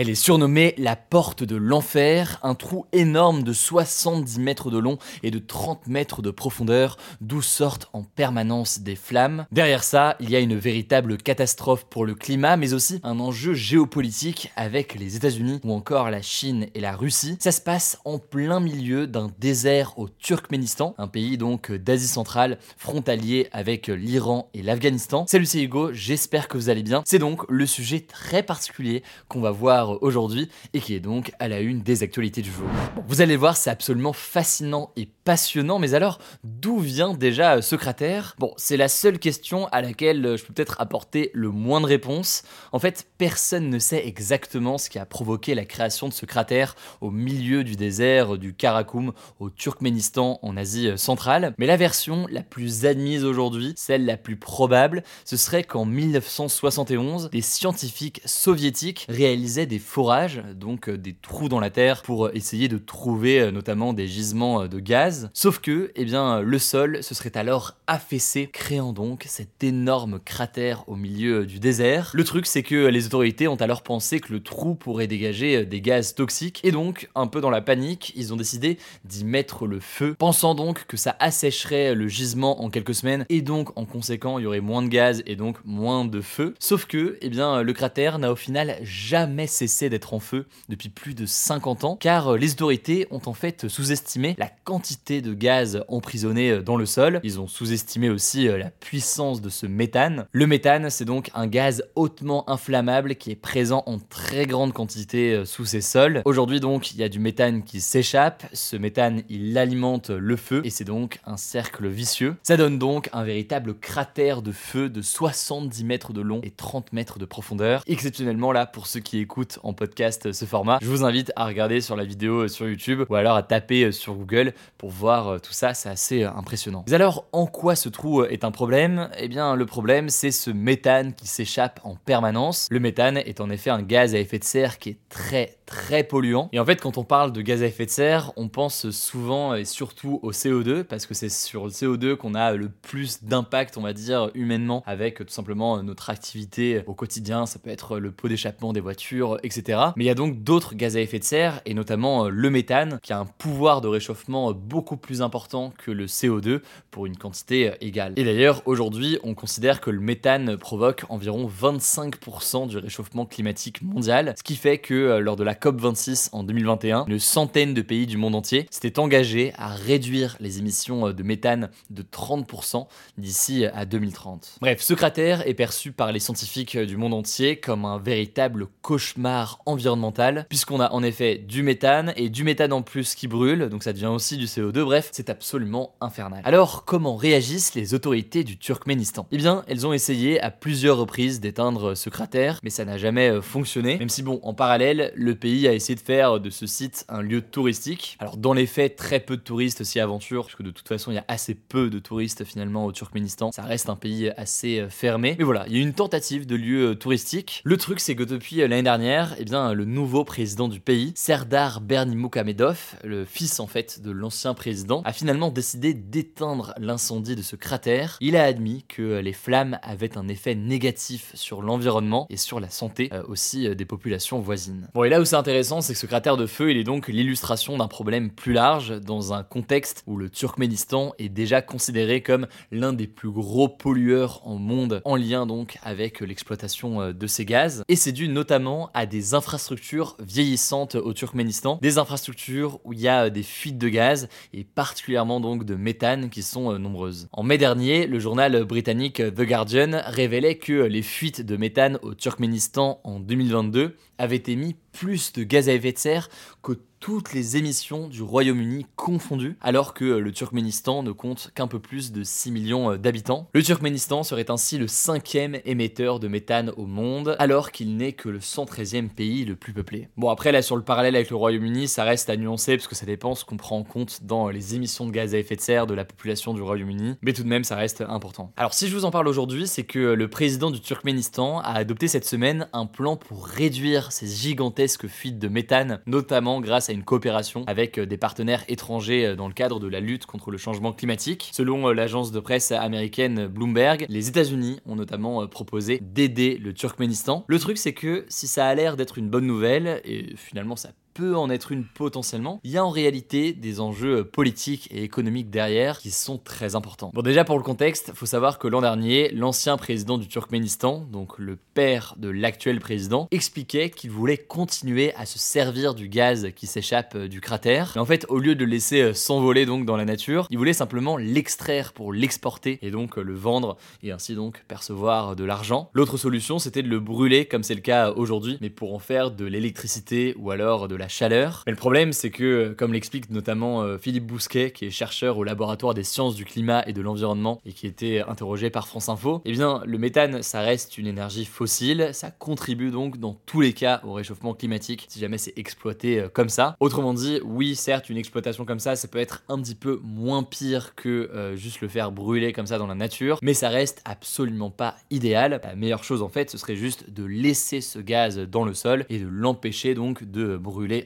Elle est surnommée la porte de l'enfer, un trou énorme de 70 mètres de long et de 30 mètres de profondeur, d'où sortent en permanence des flammes. Derrière ça, il y a une véritable catastrophe pour le climat, mais aussi un enjeu géopolitique avec les États-Unis ou encore la Chine et la Russie. Ça se passe en plein milieu d'un désert au Turkménistan, un pays donc d'Asie centrale, frontalier avec l'Iran et l'Afghanistan. Salut c'est Hugo, j'espère que vous allez bien. C'est donc le sujet très particulier qu'on va voir aujourd'hui et qui est donc à la une des actualités du jour. Vous allez voir, c'est absolument fascinant et passionnant, mais alors d'où vient déjà ce cratère Bon, c'est la seule question à laquelle je peux peut-être apporter le moins de réponses. En fait, personne ne sait exactement ce qui a provoqué la création de ce cratère au milieu du désert du Karakoum au Turkménistan en Asie centrale. Mais la version la plus admise aujourd'hui, celle la plus probable, ce serait qu'en 1971, des scientifiques soviétiques réalisaient des forages, donc euh, des trous dans la terre pour essayer de trouver euh, notamment des gisements euh, de gaz. Sauf que, eh bien, le sol se serait alors affaissé, créant donc cet énorme cratère au milieu du désert. Le truc, c'est que les autorités ont alors pensé que le trou pourrait dégager des gaz toxiques, et donc, un peu dans la panique, ils ont décidé d'y mettre le feu, pensant donc que ça assécherait le gisement en quelques semaines, et donc, en conséquent, il y aurait moins de gaz et donc moins de feu. Sauf que, eh bien, le cratère n'a au final jamais cessé d'être en feu depuis plus de 50 ans, car euh, les autorités ont en fait sous-estimé la quantité de gaz emprisonné euh, dans le sol. Ils ont sous-estimé aussi euh, la puissance de ce méthane. Le méthane, c'est donc un gaz hautement inflammable qui est présent en très grande quantité sous ces sols. Aujourd'hui donc, il y a du méthane qui s'échappe. Ce méthane, il alimente le feu et c'est donc un cercle vicieux. Ça donne donc un véritable cratère de feu de 70 mètres de long et 30 mètres de profondeur. Exceptionnellement là, pour ceux qui écoutent en podcast ce format, je vous invite à regarder sur la vidéo euh, sur YouTube ou alors à taper euh, sur Google pour voir euh, tout ça, c'est assez impressionnant. Mais alors, en quoi ce trou est un problème? Eh bien, le problème, c'est ce méthane qui s'échappe en permanence. Le méthane est en effet un gaz à effet de serre qui est très très polluant. Et en fait, quand on parle de gaz à effet de serre, on pense souvent et surtout au CO2, parce que c'est sur le CO2 qu'on a le plus d'impact, on va dire, humainement, avec tout simplement notre activité au quotidien. Ça peut être le pot d'échappement des voitures, etc. Mais il y a donc d'autres gaz à effet de serre, et notamment euh, le méthane, qui a un pouvoir de réchauffement beaucoup plus important que le CO2 pour une quantité euh, égale. Et d'ailleurs, aujourd'hui, on considère que le méthane provoque environ 25% du réchauffement climatique mondial, ce qui fait que euh, lors de la COP26 en 2021, une centaine de pays du monde entier s'étaient engagés à réduire les émissions de méthane de 30% d'ici à 2030. Bref, ce cratère est perçu par les scientifiques du monde entier comme un véritable cauchemar environnemental, puisqu'on a en effet du méthane et du méthane en plus qui brûle, donc ça devient aussi du CO2, bref, c'est absolument infernal. Alors, comment réagissent les autorités du Turkménistan? Eh bien, elles ont essayé à plusieurs reprises d'éteindre ce cratère, mais ça n'a jamais euh, fonctionné, même si bon, en parallèle, le pays a essayé de faire de ce site un lieu touristique. Alors, dans les faits, très peu de touristes s'y aventurent, puisque de toute façon, il y a assez peu de touristes finalement au Turkménistan, ça reste un pays assez euh, fermé, mais voilà, il y a une tentative de lieu euh, touristique. Le truc, c'est que depuis l'année dernière, eh bien, le nouveau président du pays, Serdar Berdimuhamedov, le fils en fait de l'ancien président, a finalement décidé d'éteindre l'incendie de ce cratère. Il a admis que les flammes avaient un effet négatif sur l'environnement et sur la santé euh, aussi euh, des populations voisines. Bon, et là où c'est intéressant, c'est que ce cratère de feu, il est donc l'illustration d'un problème plus large dans un contexte où le Turkménistan est déjà considéré comme l'un des plus gros pollueurs en monde, en lien donc avec l'exploitation euh, de ces gaz. Et c'est dû notamment à des infrastructures vieillissantes au Turkménistan, des infrastructures où il y a euh, des fuites de gaz et particulièrement donc de méthane qui sont euh, nombreuses. En mai dernier, le journal britannique The Guardian révélait que les fuites de méthane au Turkménistan en 2022 avaient émis plus de gaz à effet de serre que toutes les émissions du Royaume-Uni confondues, alors que le Turkménistan ne compte qu'un peu plus de 6 millions euh, d'habitants. Le Turkménistan serait ainsi le cinquième émetteur de méthane au monde, alors qu'il n'est que le 113e pays le plus peuplé. Bon après là sur le parallèle avec le Royaume-Uni, ça reste à nuancer parce que ça dépend ce qu'on prend en compte dans les émissions de gaz à effet de serre de la population du Royaume-Uni, mais tout de même ça reste important. Alors si je vous en parle aujourd'hui, c'est que le président du Turkménistan a adopté cette semaine un plan pour réduire ces gigantesques fuites de méthane, notamment grâce à une coopération avec euh, des partenaires étrangers euh, dans le cadre de la lutte contre le changement climatique. Selon euh, l'agence de presse américaine Bloomberg, les États-Unis ont notamment proposé d'aider le Turkménistan. Le truc c'est que si ça a l'air d'être une bonne nouvelle, et finalement ça peut en être une potentiellement, il y a en réalité des enjeux politiques et économiques derrière qui sont très importants. Bon déjà pour le contexte, faut savoir que l'an dernier, l'ancien président du Turkménistan, donc le père de l'actuel président, expliquait qu'il voulait continuer à se servir du gaz qui s'échappe euh, du cratère. Mais en fait, au lieu de le laisser euh, s'envoler donc dans la nature, il voulait simplement l'extraire pour l'exporter et donc euh, le vendre et ainsi donc percevoir de l'argent. L'autre solution, c'était de le brûler comme c'est le cas aujourd'hui, mais pour en faire de l'électricité ou alors de la chaleur. Mais le problème, c'est que, comme l'explique notamment euh, Philippe Bousquet, qui est chercheur au laboratoire des sciences du climat et de l'environnement et qui était interrogé par France Info, eh bien, le méthane, ça reste une énergie fossile, ça contribue donc dans tous les cas au réchauffement climatique si jamais c'est exploité euh, comme ça. Autrement dit, oui, certes, une exploitation comme ça, ça peut être un petit peu moins pire que euh, juste le faire brûler comme ça dans la nature, mais ça reste absolument pas idéal. La meilleure chose en fait, ce serait juste de laisser ce gaz dans le sol et de l'empêcher donc de brûler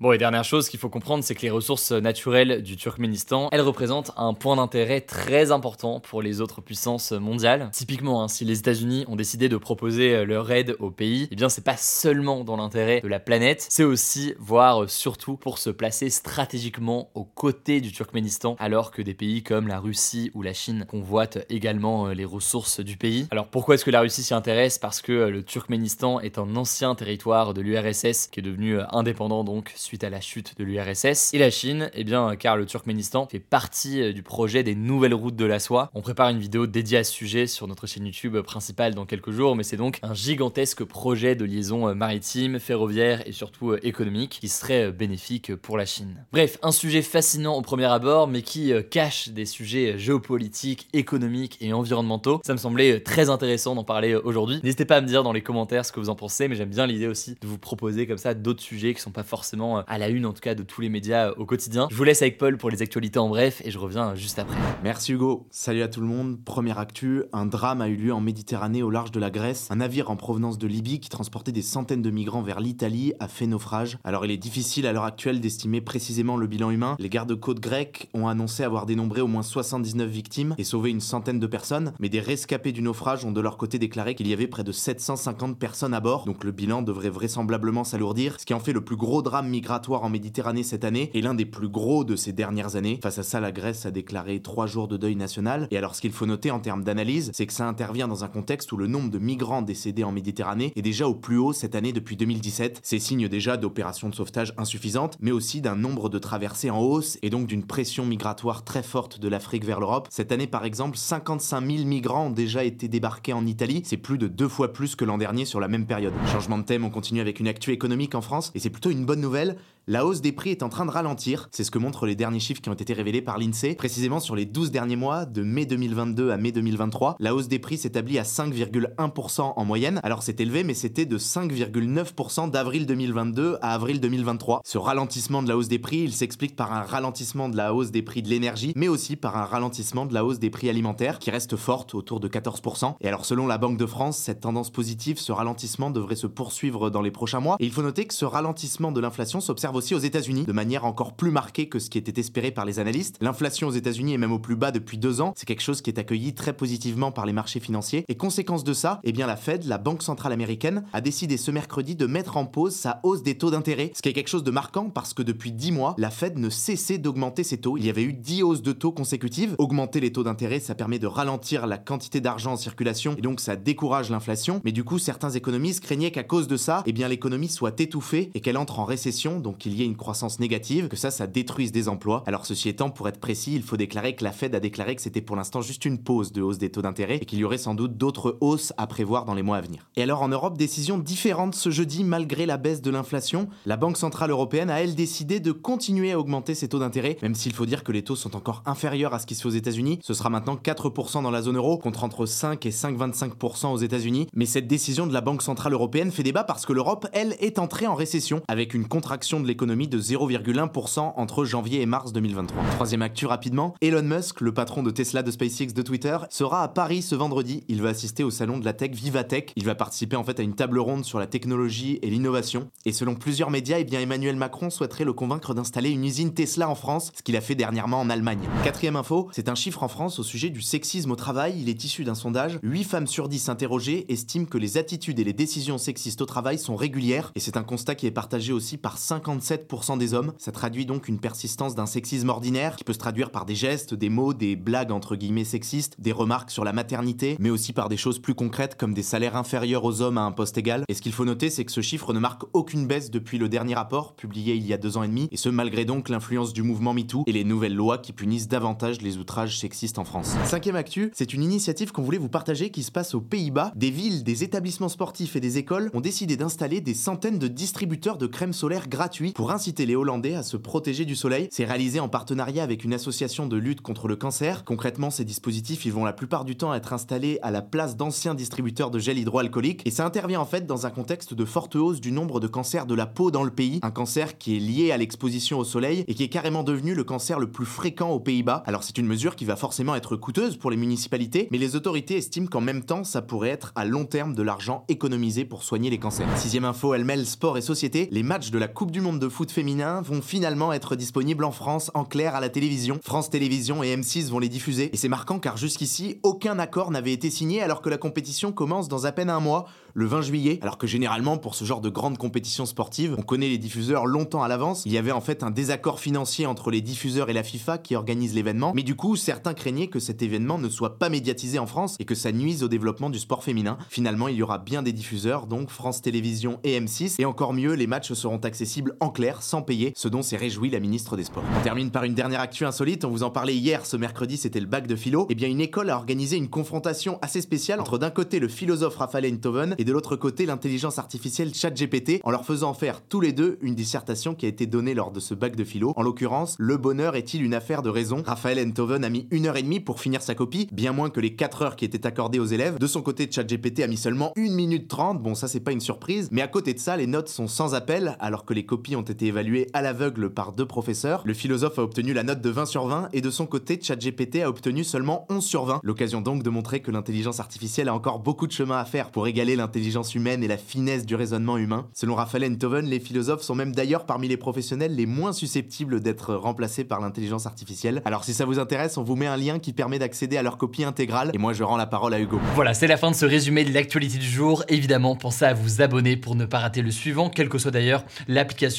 Bon, et dernière chose qu'il faut comprendre, c'est que les ressources naturelles du Turkménistan, elles représentent un point d'intérêt très important pour les autres puissances mondiales. Typiquement, hein, si les États-Unis ont décidé de proposer leur aide au pays, eh bien c'est pas seulement dans l'intérêt de la planète, c'est aussi, voire surtout, pour se placer stratégiquement aux côtés du Turkménistan, alors que des pays comme la Russie ou la Chine convoitent également euh, les ressources du pays. Alors pourquoi est-ce que la Russie s'y intéresse? Parce que le Turkménistan est un ancien territoire de l'URSS qui est devenu euh, donc suite à la chute de l'URSS. Et la Chine, eh bien car le Turkménistan fait partie euh, du projet des nouvelles routes de la soie. On prépare une vidéo dédiée à ce sujet sur notre chaîne YouTube principale dans quelques jours, mais c'est donc un gigantesque projet de liaison euh, maritime, ferroviaire et surtout euh, économique qui serait bénéfique pour la Chine. Bref, un sujet fascinant au premier abord, mais qui cache des sujets géopolitiques, économiques et environnementaux. Ça me semblait très intéressant d'en parler aujourd'hui. N'hésitez pas à me dire dans les commentaires ce que vous en pensez, mais j'aime bien l'idée aussi de vous proposer comme ça d'autres sujets qui sont forcément euh, à la une en tout cas de tous les médias euh, au quotidien. Je vous laisse avec Paul pour les actualités en bref et je reviens juste après. Merci Hugo. Salut à tout le monde. Première actu, un drame a eu lieu en Méditerranée au large de la Grèce. Un navire en provenance de Libye qui transportait des centaines de migrants vers l'Italie a fait naufrage. Alors il est difficile à l'heure actuelle d'estimer précisément le bilan humain. Les gardes-côtes grecs ont annoncé avoir dénombré au moins 79 victimes et sauvé une centaine de personnes, mais des rescapés du naufrage ont de leur côté déclaré qu'il y avait près de 750 personnes à bord, donc le bilan devrait vraisemblablement s'alourdir, ce qui en fait le plus gros drame migratoire en Méditerranée cette année est l'un des plus gros de ces dernières années. Face à ça, la Grèce a déclaré trois jours de deuil national. Et alors, ce qu'il faut noter en termes d'analyse, c'est que ça intervient dans un contexte où le nombre de migrants décédés en Méditerranée est déjà au plus haut cette année depuis 2017. C'est signe déjà d'opérations de sauvetage insuffisantes, mais aussi d'un nombre de traversées en hausse et donc d'une pression migratoire très forte de l'Afrique vers l'Europe. Cette année, par exemple, 55 000 migrants ont déjà été débarqués en Italie. C'est plus de deux fois plus que l'an dernier sur la même période. Changement de thème, on continue avec une actu économique en France et c'est plutôt une bonne nouvelle la hausse des prix est en train de ralentir. C'est ce que montrent les derniers chiffres qui ont été révélés par l'INSEE. Précisément sur les 12 derniers mois, de mai 2022 à mai 2023, la hausse des prix s'établit à 5,1% en moyenne. Alors c'est élevé, mais c'était de 5,9% d'avril 2022 à avril 2023. Ce ralentissement de la hausse des prix, il s'explique par un ralentissement de la hausse des prix de l'énergie, mais aussi par un ralentissement de la hausse des prix alimentaires, qui reste forte, autour de 14%. Et alors selon la Banque de France, cette tendance positive, ce ralentissement devrait se poursuivre dans les prochains mois. Et il faut noter que ce ralentissement de l'inflation s'observe aussi aux États-Unis, de manière encore plus marquée que ce qui était espéré par les analystes. L'inflation aux États-Unis est même au plus bas depuis deux ans. C'est quelque chose qui est accueilli très positivement par les marchés financiers. Et conséquence de ça, eh bien la Fed, la Banque centrale américaine, a décidé ce mercredi de mettre en pause sa hausse des taux d'intérêt, ce qui est quelque chose de marquant parce que depuis dix mois, la Fed ne cessait d'augmenter ses taux. Il y avait eu dix hausses de taux consécutives. Augmenter les taux d'intérêt, ça permet de ralentir la quantité d'argent en circulation et donc ça décourage l'inflation. Mais du coup, certains économistes craignaient qu'à cause de ça, eh bien l'économie soit étouffée et qu'elle entre en récession, donc qu'il y ait une croissance négative, que ça, ça détruise des emplois. Alors ceci étant, pour être précis, il faut déclarer que la Fed a déclaré que c'était pour l'instant juste une pause de hausse des taux d'intérêt et qu'il y aurait sans doute d'autres hausses à prévoir dans les mois à venir. Et alors en Europe, décision différente ce jeudi malgré la baisse de l'inflation. La Banque Centrale Européenne a elle décidé de continuer à augmenter ses taux d'intérêt, même s'il faut dire que les taux sont encore inférieurs à ce qui se fait aux États-Unis. Ce sera maintenant 4% dans la zone euro contre entre 5 et 5,25% aux États-Unis. Mais cette décision de la Banque Centrale Européenne fait débat parce que l'Europe, elle, est entrée en récession avec une contraction de l'économie de 0,1% entre janvier et mars 2023. Troisième actu rapidement, Elon Musk, le patron de Tesla, de SpaceX, de Twitter, sera à Paris ce vendredi. Il va assister au salon de la tech Vivatech. Il va participer en fait à une table ronde sur la technologie et l'innovation. Et selon plusieurs médias, eh bien Emmanuel Macron souhaiterait le convaincre d'installer une usine Tesla en France, ce qu'il a fait dernièrement en Allemagne. Quatrième info, c'est un chiffre en France au sujet du sexisme au travail. Il est issu d'un sondage. 8 femmes sur 10 interrogées estiment que les attitudes et les décisions sexistes au travail sont régulières. Et c'est un constat qui est partagé aussi par 57% des hommes. Ça traduit donc une persistance d'un sexisme ordinaire qui peut se traduire par des gestes, des mots, des blagues entre guillemets sexistes, des remarques sur la maternité, mais aussi par des choses plus concrètes comme des salaires inférieurs aux hommes à un poste égal. Et ce qu'il faut noter, c'est que ce chiffre ne marque aucune baisse depuis le dernier rapport, publié il y a deux ans et demi, et ce malgré donc l'influence du mouvement MeToo et les nouvelles lois qui punissent davantage les outrages sexistes en France. Cinquième actu, c'est une initiative qu'on voulait vous partager qui se passe aux Pays-Bas. Des villes, des établissements sportifs et des écoles ont décidé d'installer des centaines de distributeurs de crème solaire gratuits pour inciter les Hollandais à se protéger du soleil. C'est réalisé en partenariat avec une association de lutte contre le cancer. Concrètement, ces dispositifs, ils vont la plupart du temps être installés à la place d'anciens distributeurs de gel hydroalcoolique et ça intervient en fait dans un contexte de forte hausse du nombre de cancers de la peau dans le pays, un cancer qui est lié à l'exposition au soleil et qui est carrément devenu le cancer le plus fréquent aux Pays-Bas. Alors c'est une mesure qui va forcément être coûteuse pour les municipalités, mais les autorités estiment qu'en même temps ça pourrait être à long terme de l'argent économisé pour soigner les cancers. Sixième info, elle mêle sport et société. Les matchs de la Coupe du Monde de foot féminin vont finalement être disponibles en France en clair à la télévision. France Télévisions et M6 vont les diffuser et c'est marquant car jusqu'ici aucun accord n'avait été signé alors que la compétition commence dans à peine un mois le 20 juillet, alors que généralement pour ce genre de grande compétition sportive, on connaît les diffuseurs longtemps à l'avance. Il y avait en fait un désaccord financier entre les diffuseurs et la FIFA qui organise l'événement, mais du coup certains craignaient que cet événement ne soit pas médiatisé en France et que ça nuise au développement du sport féminin. Finalement, il y aura bien des diffuseurs, donc France Télévisions et M6, et encore mieux, les matchs seront accessibles en clair, sans payer, ce dont s'est réjoui la ministre des Sports. On termine par une dernière actu insolite, on vous en parlait hier, ce mercredi c'était le bac de philo. Eh bien une école a organisé une confrontation assez spéciale entre d'un côté le philosophe Raphaël Enthoven et de l'autre côté l'intelligence artificielle ChatGPT en leur faisant faire tous les deux une dissertation qui a été donnée lors de ce bac de philo. En l'occurrence, le bonheur est-il une affaire de raison? Raphaël Enthoven a mis une heure et demie pour finir sa copie, bien moins que les 4 heures qui étaient accordées aux élèves. De son côté, ChatGPT a mis seulement 1 minute 30, bon ça c'est pas une surprise, mais à côté de ça, les notes sont sans appel alors que les copies ont été évaluées à l'aveugle par deux professeurs. Le philosophe a obtenu la note de 20 sur 20 et de son côté, ChatGPT a obtenu seulement 11 sur 20. L'occasion donc de montrer que l'intelligence artificielle a encore beaucoup de chemin à faire pour égaler l'intelligence humaine et la finesse du raisonnement humain. Selon Raphaël Enthoven, les philosophes sont même d'ailleurs parmi les professionnels les moins susceptibles d'être remplacés par l'intelligence artificielle. Alors si ça vous intéresse, on vous met un lien qui permet d'accéder à leur copie intégrale et moi je rends la parole à Hugo. Voilà, c'est la fin de ce résumé de l'actualité du jour. Évidemment, pensez à vous abonner pour ne pas rater le suivant, quelle que soit d'ailleurs